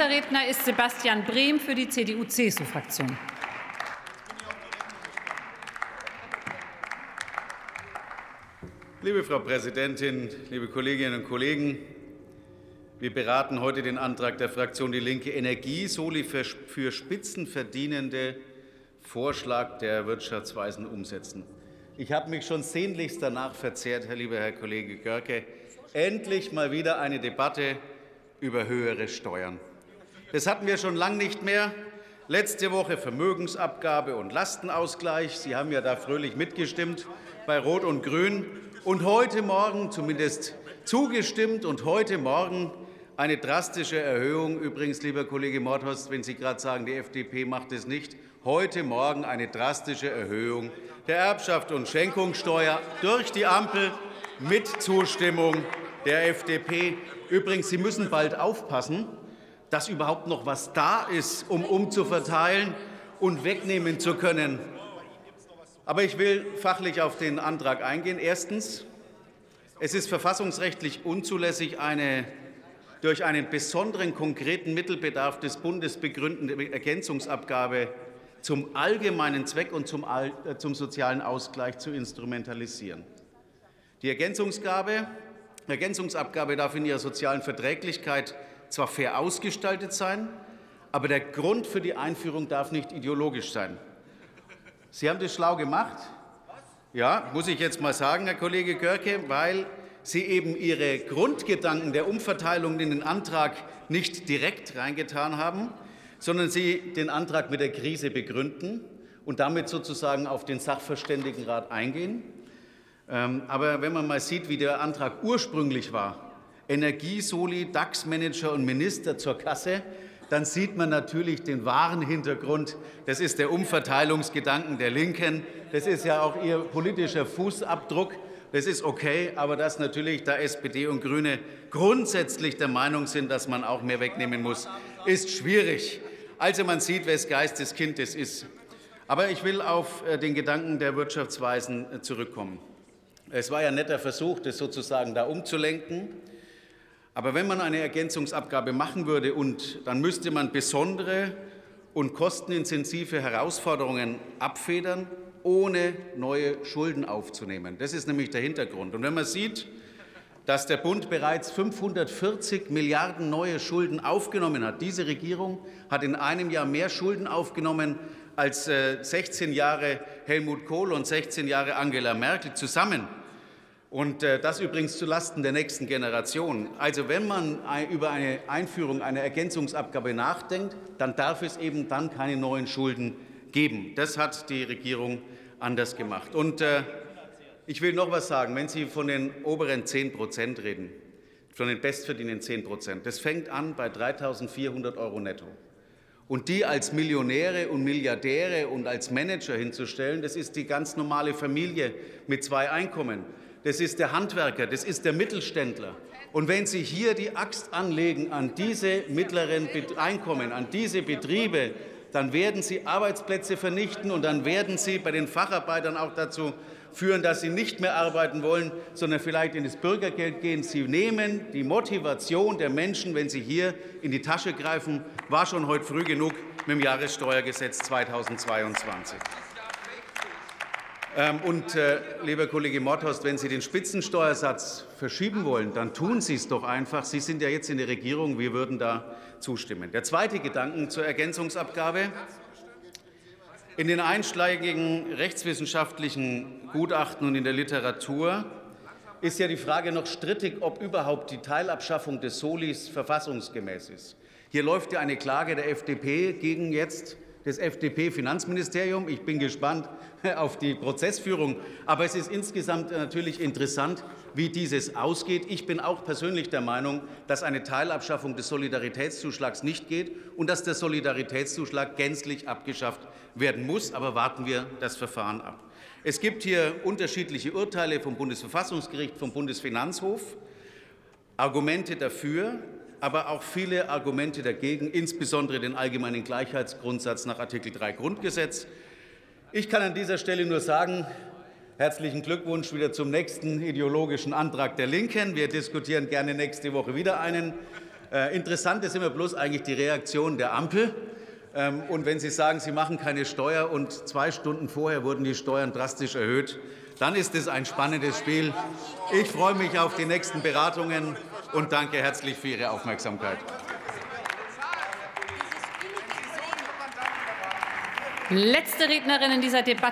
Nächster Redner ist Sebastian Brehm für die CDU-CSU-Fraktion. Liebe Frau Präsidentin, liebe Kolleginnen und Kollegen! Wir beraten heute den Antrag der Fraktion Die Linke Energiesoli für Spitzenverdienende Vorschlag der Wirtschaftsweisen umsetzen. Ich habe mich schon sehnlichst danach verzehrt, Herr lieber Herr Kollege Görke, endlich mal wieder eine Debatte über höhere Steuern. Das hatten wir schon lange nicht mehr. Letzte Woche Vermögensabgabe und Lastenausgleich. Sie haben ja da fröhlich mitgestimmt bei Rot und Grün. Und heute Morgen zumindest zugestimmt und heute Morgen eine drastische Erhöhung. Übrigens, lieber Kollege Mordhorst, wenn Sie gerade sagen, die FDP macht es nicht, heute Morgen eine drastische Erhöhung der Erbschaft und Schenkungssteuer durch die Ampel mit Zustimmung der FDP. Übrigens, Sie müssen bald aufpassen, dass überhaupt noch was da ist, um umzuverteilen und wegnehmen zu können. Aber ich will fachlich auf den Antrag eingehen. Erstens. Es ist verfassungsrechtlich unzulässig, eine durch einen besonderen konkreten Mittelbedarf des Bundes begründende Ergänzungsabgabe zum allgemeinen Zweck und zum, äh, zum sozialen Ausgleich zu instrumentalisieren. Die Ergänzungsgabe, Ergänzungsabgabe darf in ihrer sozialen Verträglichkeit zwar fair ausgestaltet sein, aber der Grund für die Einführung darf nicht ideologisch sein. Sie haben das schlau gemacht. Ja, muss ich jetzt mal sagen, Herr Kollege Görke, weil Sie eben Ihre Grundgedanken der Umverteilung in den Antrag nicht direkt reingetan haben, sondern Sie den Antrag mit der Krise begründen und damit sozusagen auf den Sachverständigenrat eingehen. Ähm, aber wenn man mal sieht, wie der Antrag ursprünglich war, Energiesoli, DAX-Manager und Minister zur Kasse, dann sieht man natürlich den wahren Hintergrund. Das ist der Umverteilungsgedanken der Linken. Das ist ja auch ihr politischer Fußabdruck. Das ist okay, aber dass natürlich da SPD und Grüne grundsätzlich der Meinung sind, dass man auch mehr wegnehmen muss, ist schwierig. Also man sieht, wes Geistes Kind es ist. Aber ich will auf äh, den Gedanken der Wirtschaftsweisen äh, zurückkommen. Es war ja ein netter Versuch, das sozusagen da umzulenken. Aber wenn man eine Ergänzungsabgabe machen würde, und dann müsste man besondere und kostenintensive Herausforderungen abfedern, ohne neue Schulden aufzunehmen. Das ist nämlich der Hintergrund. Und wenn man sieht, dass der Bund bereits 540 Milliarden neue Schulden aufgenommen hat. Diese Regierung hat in einem Jahr mehr Schulden aufgenommen als 16 äh, Jahre Helmut Kohl und 16 Jahre Angela Merkel zusammen. Und äh, das übrigens zulasten der nächsten Generation. Also wenn man über eine Einführung einer Ergänzungsabgabe nachdenkt, dann darf es eben dann keine neuen Schulden geben. Das hat die Regierung anders gemacht. Und äh, ich will noch etwas sagen. Wenn Sie von den oberen 10 Prozent reden, von den bestverdienenden 10 Prozent, das fängt an bei 3.400 Euro netto. Und die als Millionäre und Milliardäre und als Manager hinzustellen, das ist die ganz normale Familie mit zwei Einkommen das ist der Handwerker, das ist der Mittelständler. Und wenn Sie hier die Axt anlegen an diese mittleren Einkommen, an diese Betriebe, dann werden Sie Arbeitsplätze vernichten und dann werden Sie bei den Facharbeitern auch dazu führen, dass sie nicht mehr arbeiten wollen, sondern vielleicht in das Bürgergeld gehen. Sie nehmen die Motivation der Menschen, wenn sie hier in die Tasche greifen, war schon heute früh genug mit dem Jahressteuergesetz 2022. Ähm, und, äh, lieber Kollege Mordhorst, wenn Sie den Spitzensteuersatz verschieben wollen, dann tun Sie es doch einfach. Sie sind ja jetzt in der Regierung. Wir würden da zustimmen. Der zweite Gedanke zur Ergänzungsabgabe. In den einschlägigen rechtswissenschaftlichen Gutachten und in der Literatur ist ja die Frage noch strittig, ob überhaupt die Teilabschaffung des Solis verfassungsgemäß ist. Hier läuft ja eine Klage der FDP gegen jetzt das FDP-Finanzministerium. Ich bin gespannt auf die Prozessführung. Aber es ist insgesamt natürlich interessant, wie dieses ausgeht. Ich bin auch persönlich der Meinung, dass eine Teilabschaffung des Solidaritätszuschlags nicht geht und dass der Solidaritätszuschlag gänzlich abgeschafft werden muss. Aber warten wir das Verfahren ab. Es gibt hier unterschiedliche Urteile vom Bundesverfassungsgericht, vom Bundesfinanzhof, Argumente dafür, aber auch viele Argumente dagegen, insbesondere den allgemeinen Gleichheitsgrundsatz nach Artikel 3 Grundgesetz. Ich kann an dieser Stelle nur sagen, herzlichen Glückwunsch wieder zum nächsten ideologischen Antrag der Linken. Wir diskutieren gerne nächste Woche wieder einen. Äh, interessant ist immer bloß eigentlich die Reaktion der Ampel. Ähm, und wenn Sie sagen, Sie machen keine Steuer und zwei Stunden vorher wurden die Steuern drastisch erhöht, dann ist es ein spannendes Spiel. Ich freue mich auf die nächsten Beratungen und danke herzlich für Ihre Aufmerksamkeit. Letzte Rednerin in dieser Debatte.